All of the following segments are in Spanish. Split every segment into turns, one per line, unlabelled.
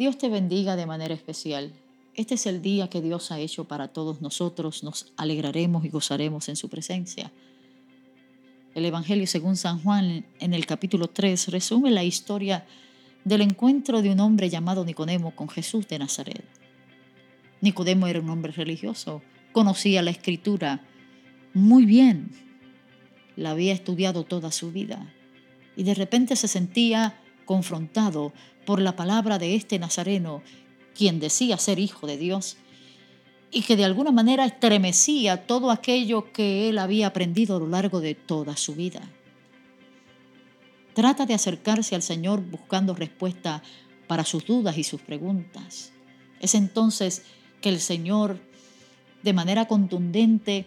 Dios te bendiga de manera especial. Este es el día que Dios ha hecho para todos nosotros. Nos alegraremos y gozaremos en su presencia. El Evangelio según San Juan en el capítulo 3 resume la historia del encuentro de un hombre llamado Nicodemo con Jesús de Nazaret. Nicodemo era un hombre religioso, conocía la escritura muy bien, la había estudiado toda su vida y de repente se sentía confrontado por la palabra de este Nazareno, quien decía ser hijo de Dios, y que de alguna manera estremecía todo aquello que él había aprendido a lo largo de toda su vida. Trata de acercarse al Señor buscando respuesta para sus dudas y sus preguntas. Es entonces que el Señor, de manera contundente,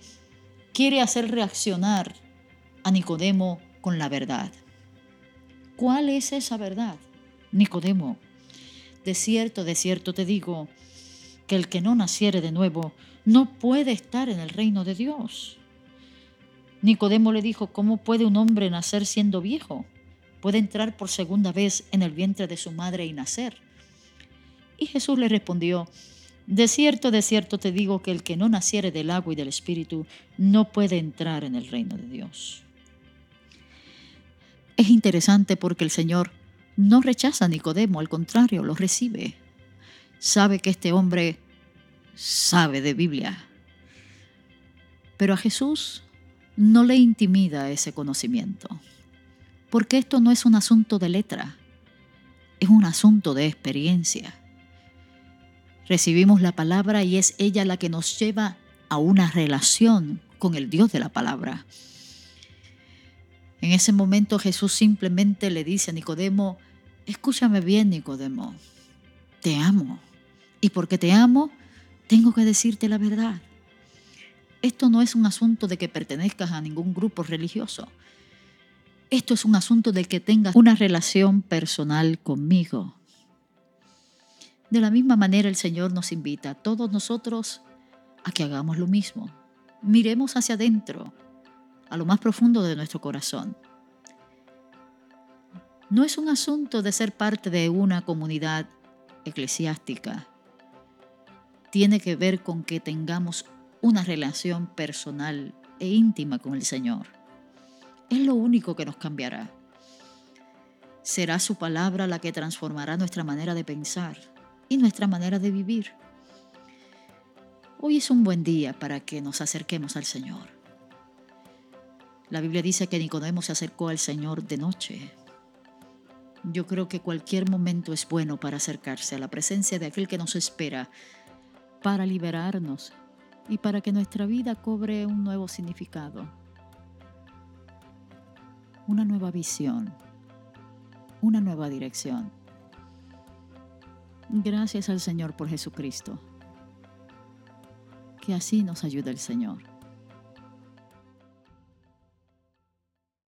quiere hacer reaccionar a Nicodemo con la verdad. ¿Cuál es esa verdad? Nicodemo, de cierto, de cierto te digo, que el que no naciere de nuevo no puede estar en el reino de Dios. Nicodemo le dijo, ¿cómo puede un hombre nacer siendo viejo? Puede entrar por segunda vez en el vientre de su madre y nacer. Y Jesús le respondió, de cierto, de cierto te digo que el que no naciere del agua y del espíritu no puede entrar en el reino de Dios. Es interesante porque el Señor no rechaza a Nicodemo, al contrario, lo recibe. Sabe que este hombre sabe de Biblia. Pero a Jesús no le intimida ese conocimiento, porque esto no es un asunto de letra, es un asunto de experiencia. Recibimos la palabra y es ella la que nos lleva a una relación con el Dios de la palabra. En ese momento Jesús simplemente le dice a Nicodemo, escúchame bien Nicodemo, te amo. Y porque te amo, tengo que decirte la verdad. Esto no es un asunto de que pertenezcas a ningún grupo religioso. Esto es un asunto de que tengas una relación personal conmigo. De la misma manera el Señor nos invita a todos nosotros a que hagamos lo mismo. Miremos hacia adentro a lo más profundo de nuestro corazón. No es un asunto de ser parte de una comunidad eclesiástica. Tiene que ver con que tengamos una relación personal e íntima con el Señor. Es lo único que nos cambiará. Será su palabra la que transformará nuestra manera de pensar y nuestra manera de vivir. Hoy es un buen día para que nos acerquemos al Señor. La Biblia dice que Nicodemo se acercó al Señor de noche. Yo creo que cualquier momento es bueno para acercarse a la presencia de aquel que nos espera para liberarnos y para que nuestra vida cobre un nuevo significado, una nueva visión, una nueva dirección. Gracias al Señor por Jesucristo. Que así nos ayude el Señor.